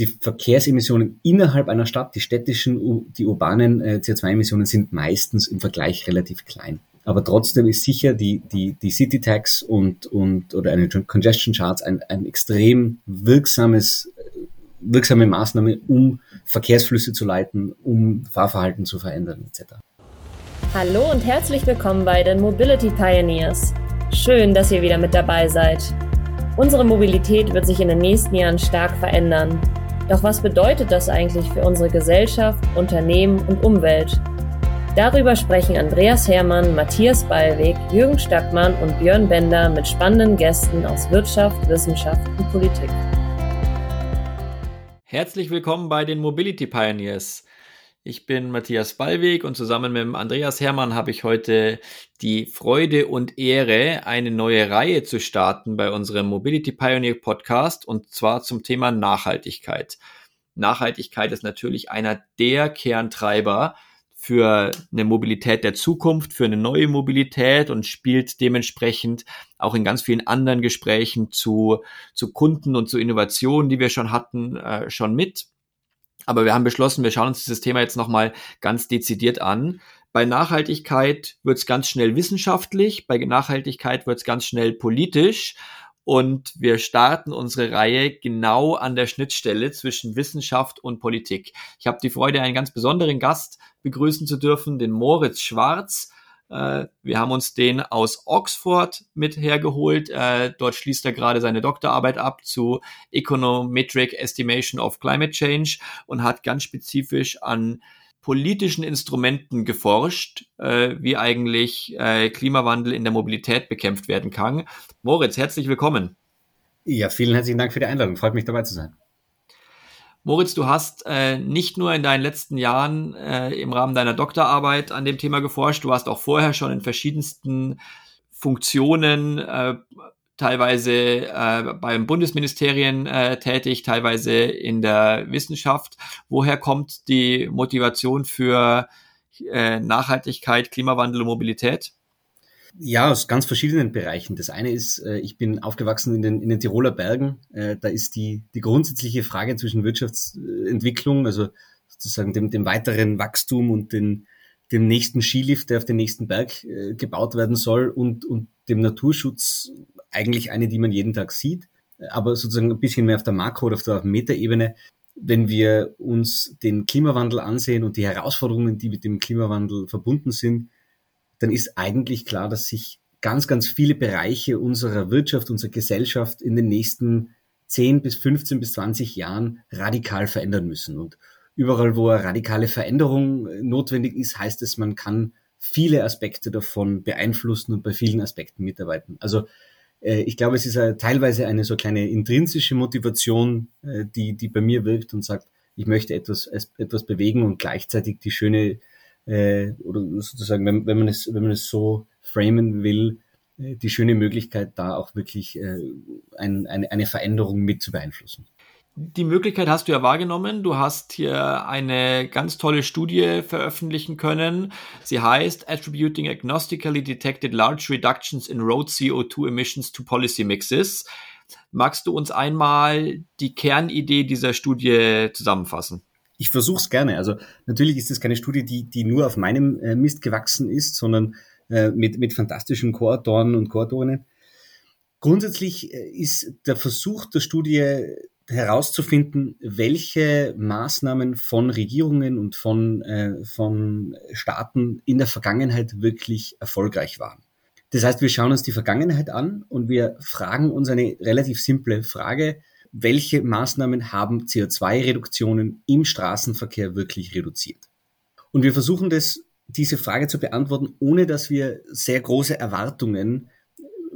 die Verkehrsemissionen innerhalb einer Stadt, die städtischen, die urbanen äh, CO2-Emissionen sind meistens im Vergleich relativ klein. Aber trotzdem ist sicher die, die, die City Tax und, und, oder eine Congestion Charts ein, ein extrem wirksames, wirksame Maßnahme, um Verkehrsflüsse zu leiten, um Fahrverhalten zu verändern, etc. Hallo und herzlich willkommen bei den Mobility Pioneers. Schön, dass ihr wieder mit dabei seid. Unsere Mobilität wird sich in den nächsten Jahren stark verändern. Doch was bedeutet das eigentlich für unsere Gesellschaft, Unternehmen und Umwelt? Darüber sprechen Andreas Hermann, Matthias Ballweg, Jürgen Stackmann und Björn Bender mit spannenden Gästen aus Wirtschaft, Wissenschaft und Politik. Herzlich willkommen bei den Mobility Pioneers. Ich bin Matthias Ballweg und zusammen mit Andreas Hermann habe ich heute die Freude und Ehre, eine neue Reihe zu starten bei unserem Mobility Pioneer Podcast und zwar zum Thema Nachhaltigkeit. Nachhaltigkeit ist natürlich einer der Kerntreiber für eine Mobilität der Zukunft, für eine neue Mobilität und spielt dementsprechend auch in ganz vielen anderen Gesprächen zu, zu Kunden und zu Innovationen, die wir schon hatten, äh, schon mit. Aber wir haben beschlossen, wir schauen uns dieses Thema jetzt nochmal ganz dezidiert an. Bei Nachhaltigkeit wird es ganz schnell wissenschaftlich, bei Nachhaltigkeit wird es ganz schnell politisch. Und wir starten unsere Reihe genau an der Schnittstelle zwischen Wissenschaft und Politik. Ich habe die Freude, einen ganz besonderen Gast begrüßen zu dürfen, den Moritz Schwarz. Äh, wir haben uns den aus Oxford mit hergeholt. Äh, dort schließt er gerade seine Doktorarbeit ab zu Econometric Estimation of Climate Change und hat ganz spezifisch an politischen Instrumenten geforscht, äh, wie eigentlich Klimawandel in der Mobilität bekämpft werden kann. Moritz, herzlich willkommen. Ja, vielen herzlichen Dank für die Einladung. Freut mich dabei zu sein. Moritz, du hast äh, nicht nur in deinen letzten Jahren äh, im Rahmen deiner Doktorarbeit an dem Thema geforscht, du hast auch vorher schon in verschiedensten Funktionen, äh, teilweise äh, beim Bundesministerien äh, tätig, teilweise in der Wissenschaft. Woher kommt die Motivation für äh, Nachhaltigkeit, Klimawandel und Mobilität? Ja, aus ganz verschiedenen Bereichen. Das eine ist, äh, ich bin aufgewachsen in den, in den Tiroler Bergen. Äh, da ist die, die grundsätzliche Frage zwischen Wirtschaftsentwicklung, also sozusagen dem, dem weiteren Wachstum und den, dem nächsten Skilift, der auf den nächsten Berg äh, gebaut werden soll und, und dem Naturschutz eigentlich eine, die man jeden Tag sieht, aber sozusagen ein bisschen mehr auf der Makro- oder auf der Metaebene. Wenn wir uns den Klimawandel ansehen und die Herausforderungen, die mit dem Klimawandel verbunden sind, dann ist eigentlich klar, dass sich ganz, ganz viele Bereiche unserer Wirtschaft, unserer Gesellschaft in den nächsten 10 bis 15 bis 20 Jahren radikal verändern müssen. Und überall, wo eine radikale Veränderung äh, notwendig ist, heißt es, man kann viele Aspekte davon beeinflussen und bei vielen Aspekten mitarbeiten. Also äh, ich glaube, es ist teilweise eine so kleine intrinsische Motivation, äh, die, die bei mir wirkt und sagt, ich möchte etwas, etwas bewegen und gleichzeitig die schöne äh, oder sozusagen, wenn, wenn, man es, wenn man es so framen will, äh, die schöne Möglichkeit, da auch wirklich äh, ein, eine, eine Veränderung mit zu beeinflussen. Die Möglichkeit hast du ja wahrgenommen. Du hast hier eine ganz tolle Studie veröffentlichen können. Sie heißt Attributing Agnostically Detected Large Reductions in Road CO2 Emissions to Policy Mixes. Magst du uns einmal die Kernidee dieser Studie zusammenfassen? Ich versuche es gerne. Also natürlich ist es keine Studie, die, die nur auf meinem äh, Mist gewachsen ist, sondern äh, mit, mit fantastischen Co-Autoren und Co-Autorinnen. Grundsätzlich äh, ist der Versuch der Studie herauszufinden, welche Maßnahmen von Regierungen und von, äh, von Staaten in der Vergangenheit wirklich erfolgreich waren. Das heißt, wir schauen uns die Vergangenheit an und wir fragen uns eine relativ simple Frage, welche Maßnahmen haben CO2-Reduktionen im Straßenverkehr wirklich reduziert? Und wir versuchen das, diese Frage zu beantworten, ohne dass wir sehr große Erwartungen,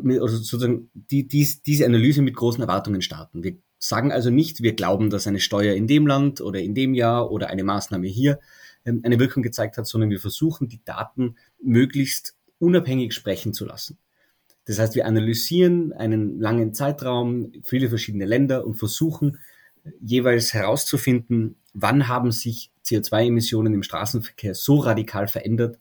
also sozusagen die, dies, diese Analyse mit großen Erwartungen starten. Wir sagen also nicht, wir glauben, dass eine Steuer in dem Land oder in dem Jahr oder eine Maßnahme hier ähm, eine Wirkung gezeigt hat, sondern wir versuchen, die Daten möglichst unabhängig sprechen zu lassen. Das heißt, wir analysieren einen langen Zeitraum, viele verschiedene Länder und versuchen jeweils herauszufinden, wann haben sich CO2-Emissionen im Straßenverkehr so radikal verändert,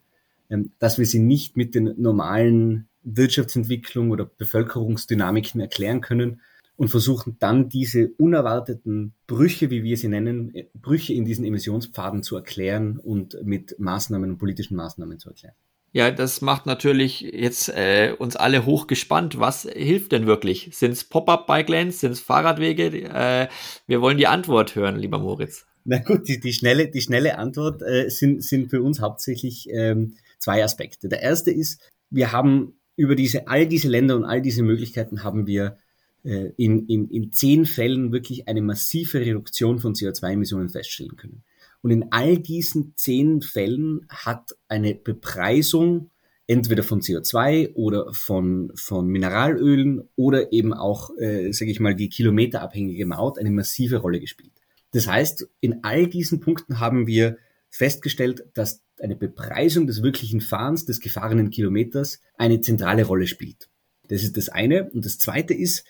ähm, dass wir sie nicht mit den normalen Wirtschaftsentwicklung oder Bevölkerungsdynamiken erklären können und versuchen dann diese unerwarteten Brüche, wie wir sie nennen, Brüche in diesen Emissionspfaden zu erklären und mit Maßnahmen und politischen Maßnahmen zu erklären. Ja, das macht natürlich jetzt äh, uns alle hochgespannt. Was hilft denn wirklich? Sind es Pop-up-Bike-Lanes? Sind es Fahrradwege? Äh, wir wollen die Antwort hören, lieber Moritz. Na gut, die, die, schnelle, die schnelle Antwort äh, sind, sind für uns hauptsächlich ähm, zwei Aspekte. Der erste ist, wir haben über diese, all diese Länder und all diese Möglichkeiten haben wir äh, in, in, in zehn Fällen wirklich eine massive Reduktion von CO2-Emissionen feststellen können. Und in all diesen zehn Fällen hat eine Bepreisung entweder von CO2 oder von, von Mineralölen oder eben auch, äh, sage ich mal, die kilometerabhängige Maut eine massive Rolle gespielt. Das heißt, in all diesen Punkten haben wir festgestellt, dass eine Bepreisung des wirklichen Fahrens, des gefahrenen Kilometers, eine zentrale Rolle spielt. Das ist das eine. Und das zweite ist,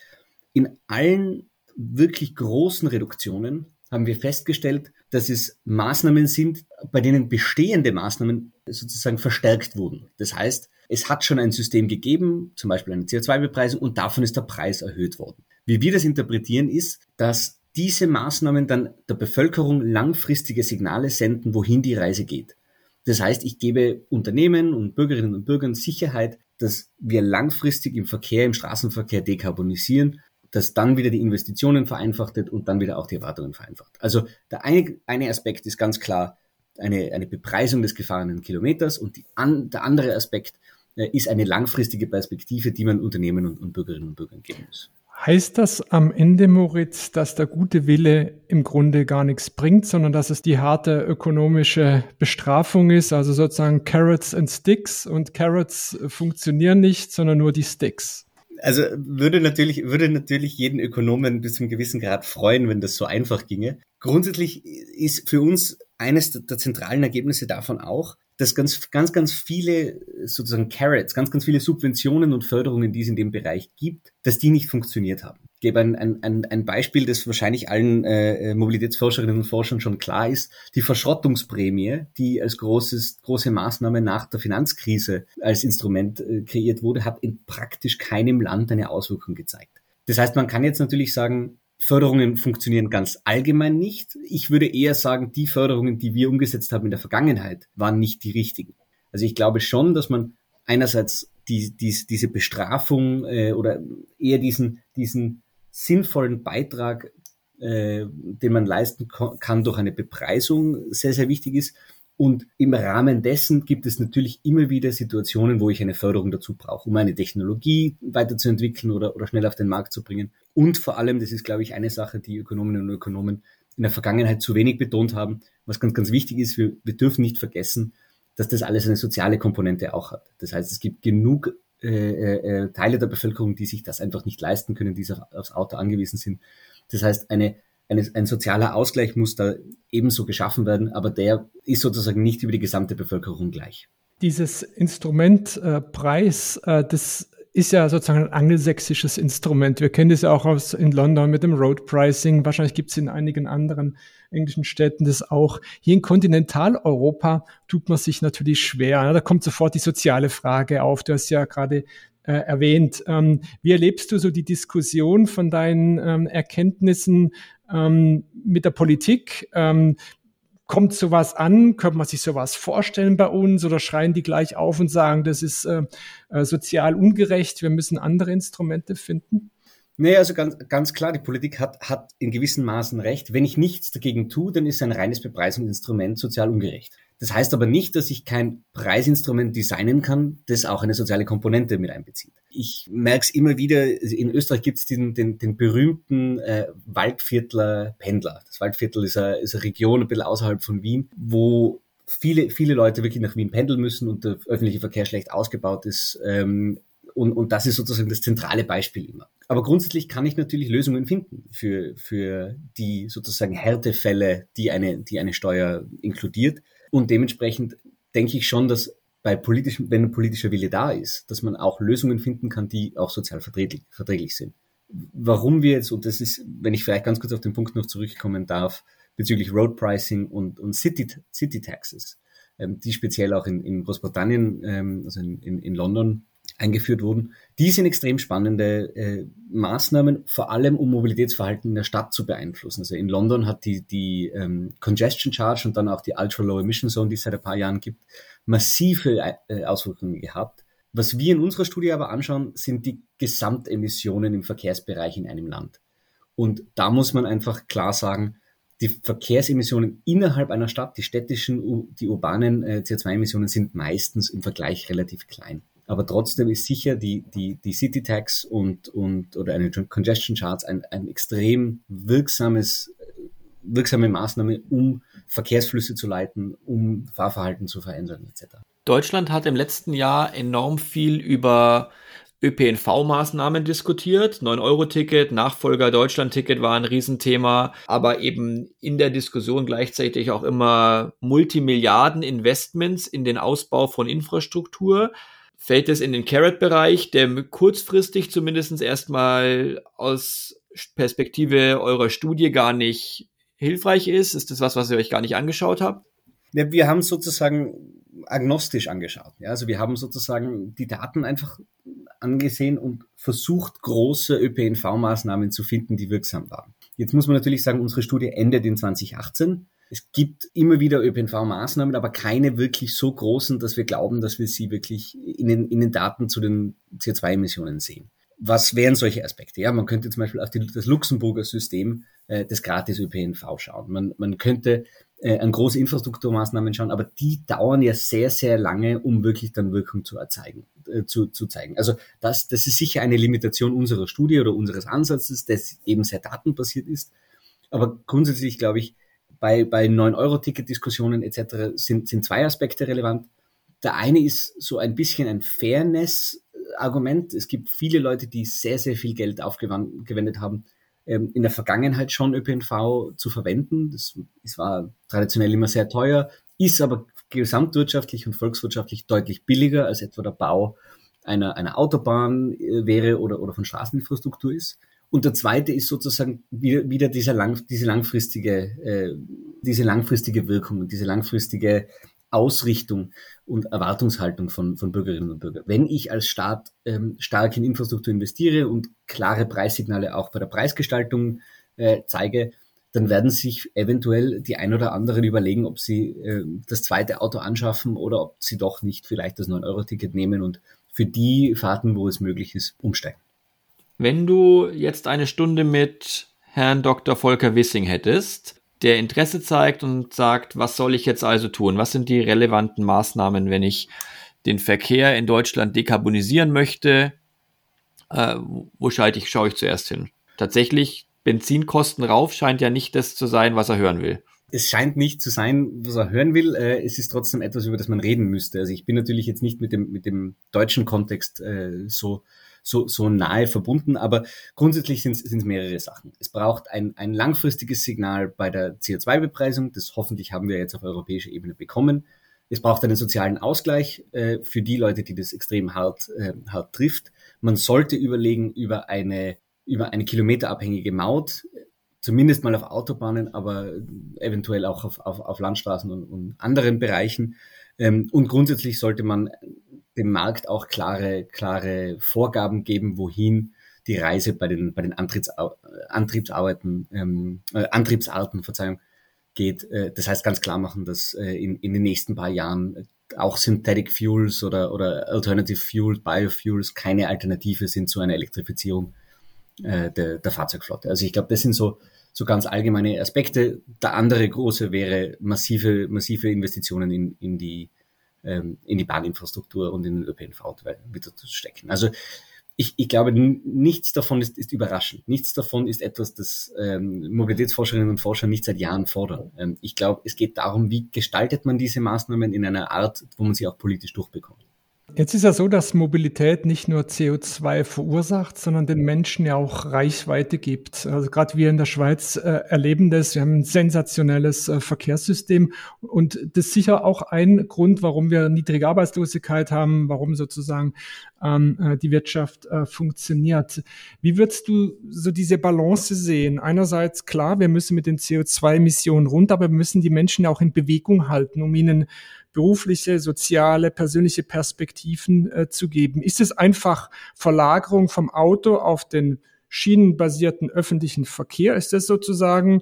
in allen wirklich großen Reduktionen haben wir festgestellt, dass es Maßnahmen sind, bei denen bestehende Maßnahmen sozusagen verstärkt wurden. Das heißt, es hat schon ein System gegeben, zum Beispiel eine CO2-Bepreisung, und davon ist der Preis erhöht worden. Wie wir das interpretieren, ist, dass diese Maßnahmen dann der Bevölkerung langfristige Signale senden, wohin die Reise geht. Das heißt, ich gebe Unternehmen und Bürgerinnen und Bürgern Sicherheit, dass wir langfristig im Verkehr, im Straßenverkehr dekarbonisieren, dass dann wieder die Investitionen vereinfacht wird und dann wieder auch die Erwartungen vereinfacht. Also der eine, eine Aspekt ist ganz klar eine, eine Bepreisung des gefahrenen Kilometers und die an, der andere Aspekt äh, ist eine langfristige Perspektive, die man Unternehmen und, und Bürgerinnen und Bürgern geben muss. Heißt das am Ende, Moritz, dass der gute Wille im Grunde gar nichts bringt, sondern dass es die harte ökonomische Bestrafung ist, also sozusagen Carrots and Sticks und Carrots funktionieren nicht, sondern nur die Sticks? Also würde natürlich, würde natürlich jeden Ökonomen bis zum gewissen Grad freuen, wenn das so einfach ginge. Grundsätzlich ist für uns eines der zentralen Ergebnisse davon auch, dass ganz, ganz, ganz viele sozusagen Carrots, ganz, ganz viele Subventionen und Förderungen, die es in dem Bereich gibt, dass die nicht funktioniert haben. Ich gebe ein, ein, ein Beispiel, das wahrscheinlich allen äh, Mobilitätsforscherinnen und Forschern schon klar ist. Die Verschrottungsprämie, die als großes, große Maßnahme nach der Finanzkrise als Instrument äh, kreiert wurde, hat in praktisch keinem Land eine Auswirkung gezeigt. Das heißt, man kann jetzt natürlich sagen, Förderungen funktionieren ganz allgemein nicht. Ich würde eher sagen, die Förderungen, die wir umgesetzt haben in der Vergangenheit, waren nicht die richtigen. Also ich glaube schon, dass man einerseits die, die, diese Bestrafung äh, oder eher diesen, diesen sinnvollen Beitrag, äh, den man leisten kann durch eine Bepreisung, sehr, sehr wichtig ist. Und im Rahmen dessen gibt es natürlich immer wieder Situationen, wo ich eine Förderung dazu brauche, um eine Technologie weiterzuentwickeln oder, oder schnell auf den Markt zu bringen. Und vor allem, das ist, glaube ich, eine Sache, die Ökonominnen und Ökonomen in der Vergangenheit zu wenig betont haben, was ganz, ganz wichtig ist, wir, wir dürfen nicht vergessen, dass das alles eine soziale Komponente auch hat. Das heißt, es gibt genug äh, äh, äh Teile der Bevölkerung, die sich das einfach nicht leisten können, die aufs Auto angewiesen sind. Das heißt, eine eine, ein sozialer Ausgleich muss da ebenso geschaffen werden, aber der ist sozusagen nicht über die gesamte Bevölkerung gleich. Dieses Instrument äh, Preis, äh, das ist ja sozusagen ein angelsächsisches Instrument. Wir kennen das ja auch aus in London mit dem Road Pricing. Wahrscheinlich gibt es in einigen anderen englischen Städten das auch. Hier in Kontinentaleuropa tut man sich natürlich schwer. Da kommt sofort die soziale Frage auf. Du hast ja gerade äh, erwähnt. Ähm, wie erlebst du so die Diskussion von deinen ähm, Erkenntnissen ähm, mit der Politik? Ähm, kommt sowas an? Könnte man sich sowas vorstellen bei uns oder schreien die gleich auf und sagen, das ist äh, äh, sozial ungerecht, wir müssen andere Instrumente finden? Nee, also ganz, ganz klar, die Politik hat, hat in gewissen Maßen recht. Wenn ich nichts dagegen tue, dann ist ein reines Bepreisungsinstrument sozial ungerecht. Das heißt aber nicht, dass ich kein Preisinstrument designen kann, das auch eine soziale Komponente mit einbezieht. Ich merke es immer wieder, in Österreich gibt es den, den, den berühmten äh, Waldviertler Pendler. Das Waldviertel ist eine, ist eine Region ein bisschen außerhalb von Wien, wo viele, viele Leute wirklich nach Wien pendeln müssen und der öffentliche Verkehr schlecht ausgebaut ist. Ähm, und, und das ist sozusagen das zentrale Beispiel immer. Aber grundsätzlich kann ich natürlich Lösungen finden für, für die sozusagen Härtefälle, die eine, die eine Steuer inkludiert. Und dementsprechend denke ich schon, dass bei politischem, wenn ein politischer Wille da ist, dass man auch Lösungen finden kann, die auch sozial verträglich, verträglich sind. Warum wir jetzt, und das ist, wenn ich vielleicht ganz kurz auf den Punkt noch zurückkommen darf, bezüglich Road Pricing und, und City, City Taxes, ähm, die speziell auch in, in Großbritannien, ähm, also in, in, in London eingeführt wurden. Die sind extrem spannende äh, Maßnahmen, vor allem um Mobilitätsverhalten in der Stadt zu beeinflussen. Also in London hat die, die ähm, Congestion Charge und dann auch die Ultra Low Emission Zone, die es seit ein paar Jahren gibt, massive äh, Auswirkungen gehabt. Was wir in unserer Studie aber anschauen, sind die Gesamtemissionen im Verkehrsbereich in einem Land. Und da muss man einfach klar sagen, die Verkehrsemissionen innerhalb einer Stadt, die städtischen, die urbanen äh, CO2-Emissionen sind meistens im Vergleich relativ klein. Aber trotzdem ist sicher die, die, die City Tax und, und, oder eine Congestion Charts ein, ein extrem wirksames, wirksame Maßnahme, um Verkehrsflüsse zu leiten, um Fahrverhalten zu verändern, etc. Deutschland hat im letzten Jahr enorm viel über ÖPNV-Maßnahmen diskutiert. 9-Euro-Ticket, Nachfolger Deutschland-Ticket war ein Riesenthema, aber eben in der Diskussion gleichzeitig auch immer Multimilliarden-Investments in den Ausbau von Infrastruktur. Fällt es in den Carrot-Bereich, der kurzfristig zumindest erstmal aus Perspektive eurer Studie gar nicht hilfreich ist? Ist das was, was ihr euch gar nicht angeschaut habt? Ja, wir haben sozusagen agnostisch angeschaut. Ja, also wir haben sozusagen die Daten einfach angesehen und versucht, große ÖPNV-Maßnahmen zu finden, die wirksam waren. Jetzt muss man natürlich sagen, unsere Studie endet in 2018. Es gibt immer wieder ÖPNV-Maßnahmen, aber keine wirklich so großen, dass wir glauben, dass wir sie wirklich in den, in den Daten zu den CO2-Emissionen sehen. Was wären solche Aspekte? Ja, man könnte zum Beispiel auf die, das Luxemburger System äh, des gratis ÖPNV schauen. Man, man könnte äh, an große Infrastrukturmaßnahmen schauen, aber die dauern ja sehr, sehr lange, um wirklich dann Wirkung zu erzeigen, äh, zu, zu zeigen. Also das, das ist sicher eine Limitation unserer Studie oder unseres Ansatzes, das eben sehr datenbasiert ist. Aber grundsätzlich glaube ich, bei, bei 9-Euro-Ticket-Diskussionen etc. Sind, sind zwei Aspekte relevant. Der eine ist so ein bisschen ein Fairness-Argument. Es gibt viele Leute, die sehr, sehr viel Geld aufgewendet haben, ähm, in der Vergangenheit schon ÖPNV zu verwenden. Das, das war traditionell immer sehr teuer, ist aber gesamtwirtschaftlich und volkswirtschaftlich deutlich billiger als etwa der Bau einer, einer Autobahn äh, wäre oder, oder von Straßeninfrastruktur ist. Und der zweite ist sozusagen wieder, wieder dieser lang, diese langfristige, äh, diese langfristige Wirkung und diese langfristige Ausrichtung und Erwartungshaltung von, von Bürgerinnen und Bürgern. Wenn ich als Staat ähm, stark in Infrastruktur investiere und klare Preissignale auch bei der Preisgestaltung äh, zeige, dann werden sich eventuell die ein oder anderen überlegen, ob sie äh, das zweite Auto anschaffen oder ob sie doch nicht vielleicht das 9-Euro-Ticket nehmen und für die Fahrten, wo es möglich ist, umsteigen. Wenn du jetzt eine Stunde mit Herrn Dr. Volker Wissing hättest, der Interesse zeigt und sagt, was soll ich jetzt also tun? Was sind die relevanten Maßnahmen, wenn ich den Verkehr in Deutschland dekarbonisieren möchte? Äh, wo schalte ich, schaue ich zuerst hin? Tatsächlich, Benzinkosten rauf scheint ja nicht das zu sein, was er hören will. Es scheint nicht zu sein, was er hören will. Äh, es ist trotzdem etwas, über das man reden müsste. Also ich bin natürlich jetzt nicht mit dem, mit dem deutschen Kontext äh, so so, so nahe verbunden. Aber grundsätzlich sind es mehrere Sachen. Es braucht ein, ein langfristiges Signal bei der CO2-Bepreisung. Das hoffentlich haben wir jetzt auf europäischer Ebene bekommen. Es braucht einen sozialen Ausgleich äh, für die Leute, die das extrem hart, äh, hart trifft. Man sollte überlegen über eine, über eine kilometerabhängige Maut, zumindest mal auf Autobahnen, aber eventuell auch auf, auf, auf Landstraßen und, und anderen Bereichen. Ähm, und grundsätzlich sollte man dem Markt auch klare, klare Vorgaben geben, wohin die Reise bei den, bei den Antriebs, Antriebsarbeiten, ähm, äh, Antriebsarten, Verzeihung, geht. Äh, das heißt ganz klar machen, dass äh, in, in den nächsten paar Jahren auch Synthetic Fuels oder, oder Alternative Fuels, Biofuels keine Alternative sind zu einer Elektrifizierung äh, der, der Fahrzeugflotte. Also ich glaube, das sind so, so ganz allgemeine Aspekte. Der andere große wäre massive, massive Investitionen in, in die ähm, in die Bahninfrastruktur und in den ÖPNV wieder zu stecken. Also ich, ich glaube, nichts davon ist, ist überraschend. Nichts davon ist etwas, das ähm, Mobilitätsforscherinnen und Forscher nicht seit Jahren fordern. Ähm, ich glaube, es geht darum, wie gestaltet man diese Maßnahmen in einer Art, wo man sie auch politisch durchbekommt. Jetzt ist ja so, dass Mobilität nicht nur CO2 verursacht, sondern den Menschen ja auch Reichweite gibt. Also gerade wir in der Schweiz äh, erleben das. Wir haben ein sensationelles äh, Verkehrssystem und das ist sicher auch ein Grund, warum wir niedrige Arbeitslosigkeit haben, warum sozusagen ähm, äh, die Wirtschaft äh, funktioniert. Wie würdest du so diese Balance sehen? Einerseits klar, wir müssen mit den CO2-Emissionen runter, aber wir müssen die Menschen ja auch in Bewegung halten, um ihnen berufliche, soziale, persönliche Perspektiven äh, zu geben? Ist es einfach Verlagerung vom Auto auf den schienenbasierten öffentlichen Verkehr? Ist das sozusagen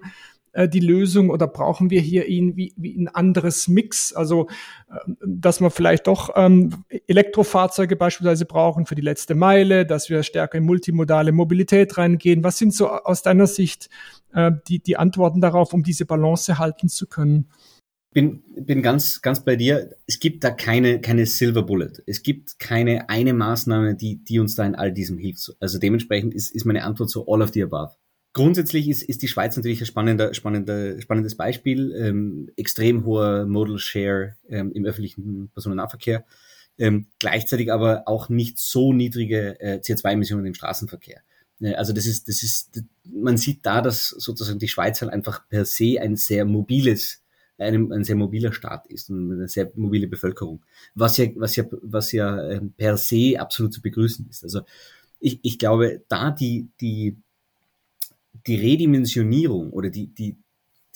äh, die Lösung oder brauchen wir hier irgendwie wie ein anderes Mix? Also, äh, dass wir vielleicht doch ähm, Elektrofahrzeuge beispielsweise brauchen für die letzte Meile, dass wir stärker in multimodale Mobilität reingehen. Was sind so aus deiner Sicht äh, die, die Antworten darauf, um diese Balance halten zu können? Bin, bin ganz, ganz bei dir. Es gibt da keine, keine Silver Bullet. Es gibt keine eine Maßnahme, die, die uns da in all diesem hilft. Also dementsprechend ist, ist meine Antwort so all of the above. Grundsätzlich ist, ist die Schweiz natürlich ein spannender, spannender, spannendes Beispiel. Ähm, extrem hoher Modal Share ähm, im öffentlichen Personennahverkehr. Ähm, gleichzeitig aber auch nicht so niedrige äh, CO2-Emissionen im Straßenverkehr. Äh, also das ist, das ist, man sieht da, dass sozusagen die Schweiz halt einfach per se ein sehr mobiles, ein, ein sehr mobiler Staat ist und eine sehr mobile Bevölkerung, was ja, was ja, was ja ähm, per se absolut zu begrüßen ist. Also ich, ich glaube, da die, die die Redimensionierung oder die, die,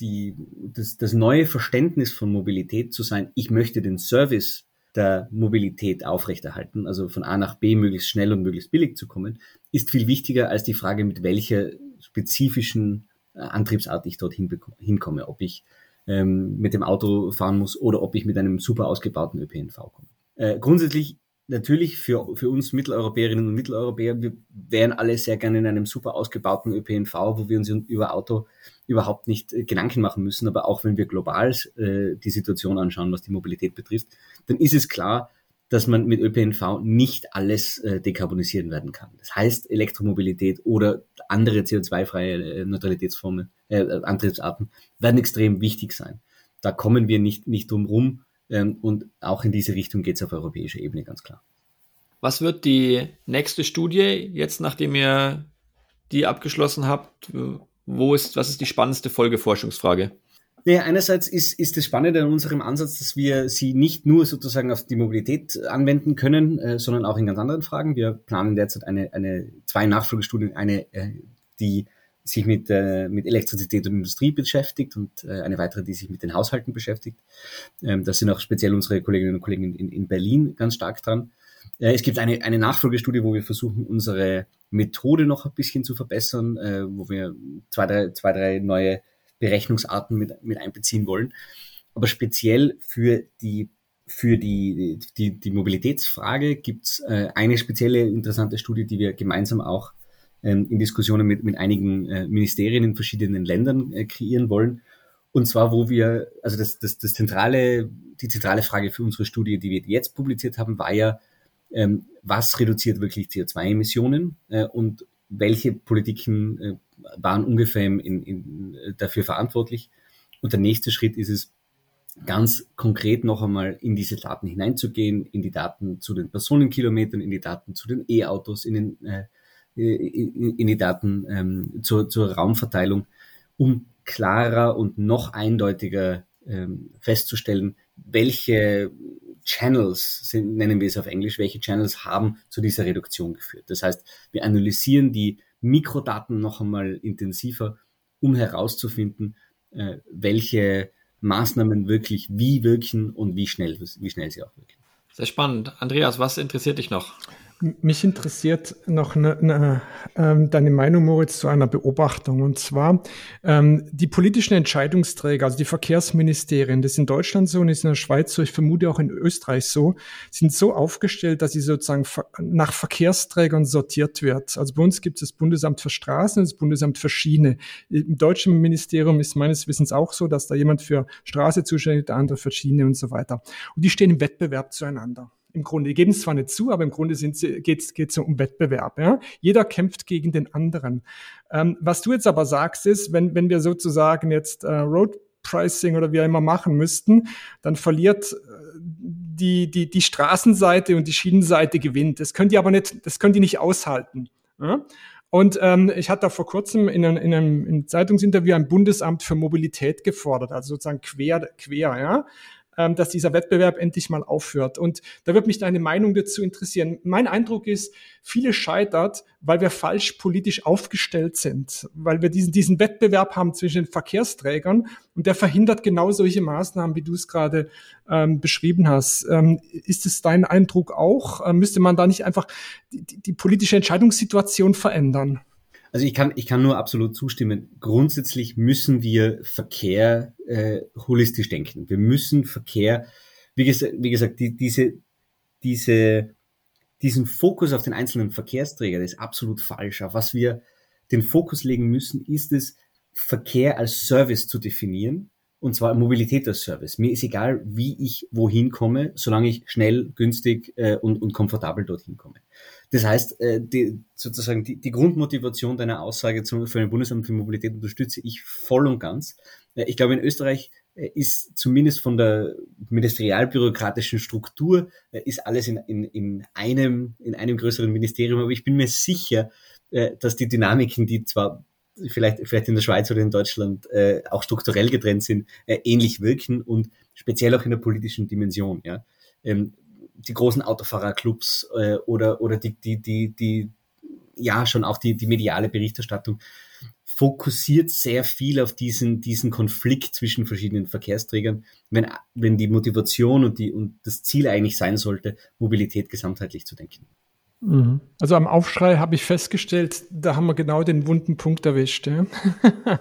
die, das, das neue Verständnis von Mobilität zu sein, ich möchte den Service der Mobilität aufrechterhalten, also von A nach B möglichst schnell und möglichst billig zu kommen, ist viel wichtiger als die Frage, mit welcher spezifischen äh, Antriebsart ich dorthin hinkomme, ob ich ähm, mit dem Auto fahren muss oder ob ich mit einem super ausgebauten ÖPNV komme. Äh, grundsätzlich natürlich für, für uns Mitteleuropäerinnen und Mitteleuropäer, wir wären alle sehr gerne in einem super ausgebauten ÖPNV, wo wir uns über Auto überhaupt nicht äh, Gedanken machen müssen. Aber auch wenn wir global äh, die Situation anschauen, was die Mobilität betrifft, dann ist es klar, dass man mit ÖPNV nicht alles äh, dekarbonisieren werden kann. Das heißt, Elektromobilität oder andere CO2-freie äh, Neutralitätsformen, äh, Antriebsarten werden extrem wichtig sein. Da kommen wir nicht, nicht drum rum, ähm, und auch in diese Richtung geht es auf europäischer Ebene ganz klar. Was wird die nächste Studie jetzt, nachdem ihr die abgeschlossen habt? Wo ist, was ist die spannendste Folgeforschungsfrage? Naja, einerseits ist, ist das Spannende an unserem Ansatz, dass wir sie nicht nur sozusagen auf die Mobilität anwenden können, äh, sondern auch in ganz anderen Fragen. Wir planen derzeit eine, eine zwei Nachfolgestudien, eine, äh, die sich mit, äh, mit Elektrizität und Industrie beschäftigt und äh, eine weitere, die sich mit den Haushalten beschäftigt. Ähm, da sind auch speziell unsere Kolleginnen und Kollegen in, in Berlin ganz stark dran. Äh, es gibt eine, eine Nachfolgestudie, wo wir versuchen, unsere Methode noch ein bisschen zu verbessern, äh, wo wir zwei drei, zwei, drei neue Berechnungsarten mit, mit einbeziehen wollen. Aber speziell für die für die, die, die Mobilitätsfrage gibt's äh, eine spezielle interessante Studie, die wir gemeinsam auch ähm, in Diskussionen mit, mit einigen äh, Ministerien in verschiedenen Ländern äh, kreieren wollen. Und zwar, wo wir, also das, das, das zentrale, die zentrale Frage für unsere Studie, die wir jetzt publiziert haben, war ja, ähm, was reduziert wirklich CO2-Emissionen äh, und welche Politiken äh, waren ungefähr in, in, dafür verantwortlich. Und der nächste Schritt ist es, ganz konkret noch einmal in diese Daten hineinzugehen, in die Daten zu den Personenkilometern, in die Daten zu den E-Autos, in den äh, in die Daten ähm, zur, zur Raumverteilung, um klarer und noch eindeutiger ähm, festzustellen, welche Channels, sind, nennen wir es auf Englisch, welche Channels haben zu dieser Reduktion geführt. Das heißt, wir analysieren die Mikrodaten noch einmal intensiver, um herauszufinden, äh, welche Maßnahmen wirklich wie wirken und wie schnell, wie schnell sie auch wirken. Sehr spannend. Andreas, was interessiert dich noch? Mich interessiert noch eine, eine, ähm, deine Meinung, Moritz, zu einer Beobachtung. Und zwar ähm, die politischen Entscheidungsträger, also die Verkehrsministerien, das ist in Deutschland so und ist in der Schweiz so, ich vermute auch in Österreich so, sind so aufgestellt, dass sie sozusagen nach Verkehrsträgern sortiert wird. Also bei uns gibt es das Bundesamt für Straßen und das Bundesamt für Schiene. Im deutschen Ministerium ist meines Wissens auch so, dass da jemand für Straße zuständig der andere für Schiene und so weiter. Und die stehen im Wettbewerb zueinander im Grunde. Die geben es zwar nicht zu, aber im Grunde geht es um Wettbewerb. Ja? Jeder kämpft gegen den anderen. Ähm, was du jetzt aber sagst, ist, wenn, wenn wir sozusagen jetzt äh, Road Pricing oder wie auch immer machen müssten, dann verliert äh, die, die, die Straßenseite und die Schienenseite gewinnt. Das könnt ihr aber nicht, das könnt ihr nicht aushalten. Ja? Und ähm, ich hatte da vor kurzem in einem, in einem Zeitungsinterview ein Bundesamt für Mobilität gefordert, also sozusagen quer, quer, ja dass dieser Wettbewerb endlich mal aufhört. Und da wird mich deine Meinung dazu interessieren. Mein Eindruck ist, viele scheitert, weil wir falsch politisch aufgestellt sind, weil wir diesen, diesen Wettbewerb haben zwischen den Verkehrsträgern und der verhindert genau solche Maßnahmen, wie du es gerade ähm, beschrieben hast. Ähm, ist es dein Eindruck auch? Ähm, müsste man da nicht einfach die, die politische Entscheidungssituation verändern? Also ich kann, ich kann nur absolut zustimmen. Grundsätzlich müssen wir Verkehr äh, holistisch denken. Wir müssen Verkehr, wie, ges wie gesagt, die, diese, diese, diesen Fokus auf den einzelnen Verkehrsträger, das ist absolut falsch. Auf was wir den Fokus legen müssen, ist es, Verkehr als Service zu definieren und zwar Mobilität als Service. Mir ist egal, wie ich wohin komme, solange ich schnell, günstig äh, und, und komfortabel dorthin komme. Das heißt, äh, die, sozusagen die, die Grundmotivation deiner Aussage zum, für ein Bundesamt für Mobilität unterstütze ich voll und ganz. Äh, ich glaube, in Österreich äh, ist zumindest von der ministerialbürokratischen Struktur ist alles in, in, in, einem, in einem größeren Ministerium, aber ich bin mir sicher, dass die Dynamiken, die zwar vielleicht, vielleicht in der Schweiz oder in Deutschland äh, auch strukturell getrennt sind, äh, ähnlich wirken und speziell auch in der politischen Dimension. Ja. Ähm, die großen Autofahrerclubs äh, oder, oder die, die, die, die, ja, schon auch die, die mediale Berichterstattung fokussiert sehr viel auf diesen, diesen Konflikt zwischen verschiedenen Verkehrsträgern, wenn, wenn die Motivation und, die, und das Ziel eigentlich sein sollte, Mobilität gesamtheitlich zu denken. Mhm. Also am Aufschrei habe ich festgestellt, da haben wir genau den wunden Punkt erwischt. Ja?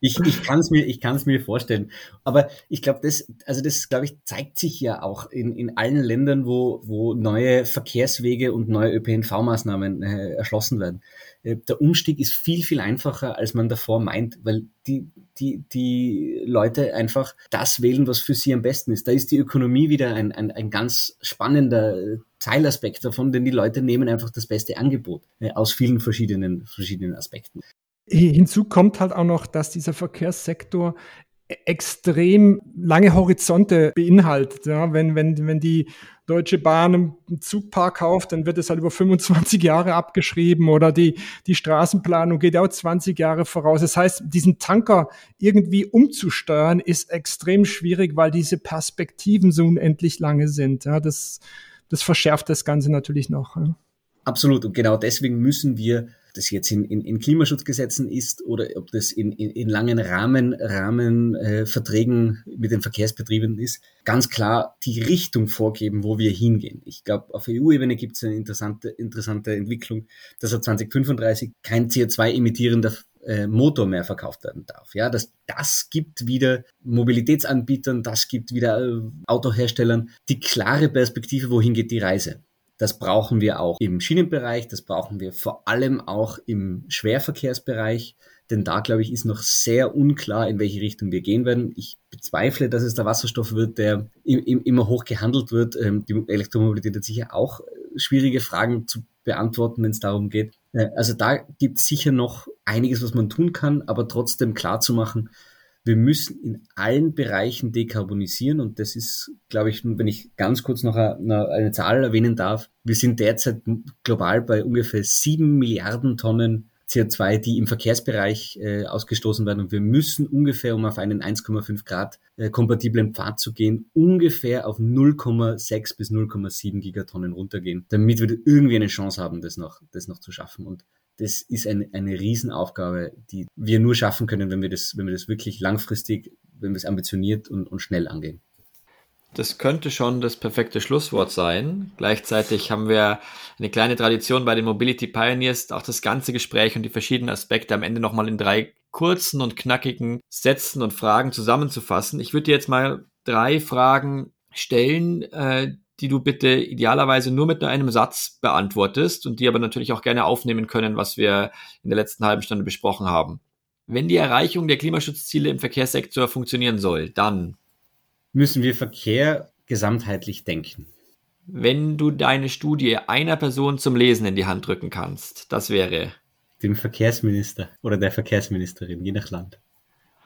ich ich kann es mir, ich mir vorstellen. Aber ich glaube, das, also das, glaube ich, zeigt sich ja auch in, in allen Ländern, wo, wo neue Verkehrswege und neue ÖPNV-Maßnahmen äh, erschlossen werden. Äh, der Umstieg ist viel, viel einfacher, als man davor meint, weil die, die, die Leute einfach das wählen, was für sie am besten ist. Da ist die Ökonomie wieder ein, ein, ein ganz spannender Teilaspekt davon, denn die Leute nehmen einfach das beste Angebot äh, aus vielen verschiedenen, verschiedenen Aspekten. Hinzu kommt halt auch noch, dass dieser Verkehrssektor extrem lange Horizonte beinhaltet. Ja, wenn, wenn, wenn die Deutsche Bahn einen Zugpark kauft, dann wird es halt über 25 Jahre abgeschrieben oder die, die Straßenplanung geht auch 20 Jahre voraus. Das heißt, diesen Tanker irgendwie umzusteuern ist extrem schwierig, weil diese Perspektiven so unendlich lange sind. Ja, das, das verschärft das Ganze natürlich noch. Ja. Absolut. Und genau deswegen müssen wir das jetzt in, in, in Klimaschutzgesetzen ist oder ob das in, in, in langen Rahmen, Rahmenverträgen äh, mit den Verkehrsbetrieben ist, ganz klar die Richtung vorgeben, wo wir hingehen. Ich glaube, auf EU-Ebene gibt es eine interessante, interessante Entwicklung, dass ab 2035 kein CO2-emittierender äh, Motor mehr verkauft werden darf. Ja, das, das gibt wieder Mobilitätsanbietern, das gibt wieder äh, Autoherstellern die klare Perspektive, wohin geht die Reise. Das brauchen wir auch im Schienenbereich, das brauchen wir vor allem auch im Schwerverkehrsbereich, denn da, glaube ich, ist noch sehr unklar, in welche Richtung wir gehen werden. Ich bezweifle, dass es der Wasserstoff wird, der immer hoch gehandelt wird. Ähm, die Elektromobilität hat sicher auch äh, schwierige Fragen zu beantworten, wenn es darum geht. Äh, also da gibt es sicher noch einiges, was man tun kann, aber trotzdem klar zu machen, wir müssen in allen Bereichen dekarbonisieren. Und das ist, glaube ich, wenn ich ganz kurz noch eine, eine, Zahl erwähnen darf, wir sind derzeit global bei ungefähr sieben Milliarden Tonnen CO2, die im Verkehrsbereich äh, ausgestoßen werden und wir müssen ungefähr, um auf einen 1,5 Grad äh, kompatiblen Pfad zu gehen, ungefähr auf 0,6 bis 0,7 Gigatonnen runtergehen, damit wir irgendwie eine Chance haben, das noch, das noch zu schaffen und das ist eine, eine Riesenaufgabe, die wir nur schaffen können, wenn wir das, wenn wir das wirklich langfristig, wenn wir es ambitioniert und, und schnell angehen. Das könnte schon das perfekte Schlusswort sein. Gleichzeitig haben wir eine kleine Tradition bei den Mobility Pioneers, auch das ganze Gespräch und die verschiedenen Aspekte am Ende nochmal in drei kurzen und knackigen Sätzen und Fragen zusammenzufassen. Ich würde dir jetzt mal drei Fragen stellen, äh, die du bitte idealerweise nur mit nur einem Satz beantwortest und die aber natürlich auch gerne aufnehmen können, was wir in der letzten halben Stunde besprochen haben. Wenn die Erreichung der Klimaschutzziele im Verkehrssektor funktionieren soll, dann müssen wir Verkehr gesamtheitlich denken. Wenn du deine Studie einer Person zum Lesen in die Hand drücken kannst, das wäre dem Verkehrsminister oder der Verkehrsministerin, je nach Land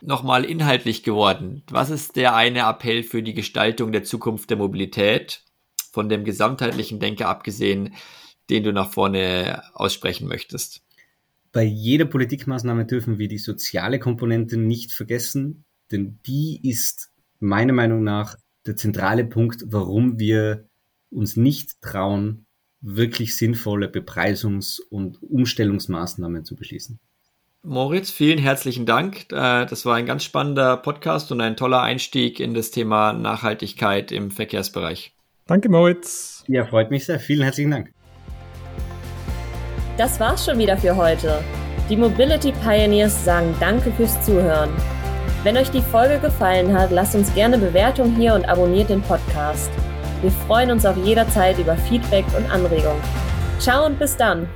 nochmal inhaltlich geworden. Was ist der eine Appell für die Gestaltung der Zukunft der Mobilität? von dem gesamtheitlichen Denker abgesehen, den du nach vorne aussprechen möchtest? Bei jeder Politikmaßnahme dürfen wir die soziale Komponente nicht vergessen, denn die ist meiner Meinung nach der zentrale Punkt, warum wir uns nicht trauen, wirklich sinnvolle Bepreisungs- und Umstellungsmaßnahmen zu beschließen. Moritz, vielen herzlichen Dank. Äh, das war ein ganz spannender Podcast und ein toller Einstieg in das Thema Nachhaltigkeit im Verkehrsbereich. Danke, Moritz. Ja, freut mich sehr. Vielen herzlichen Dank. Das war's schon wieder für heute. Die Mobility Pioneers sagen Danke fürs Zuhören. Wenn euch die Folge gefallen hat, lasst uns gerne Bewertung hier und abonniert den Podcast. Wir freuen uns auf jederzeit über Feedback und Anregungen. Ciao und bis dann!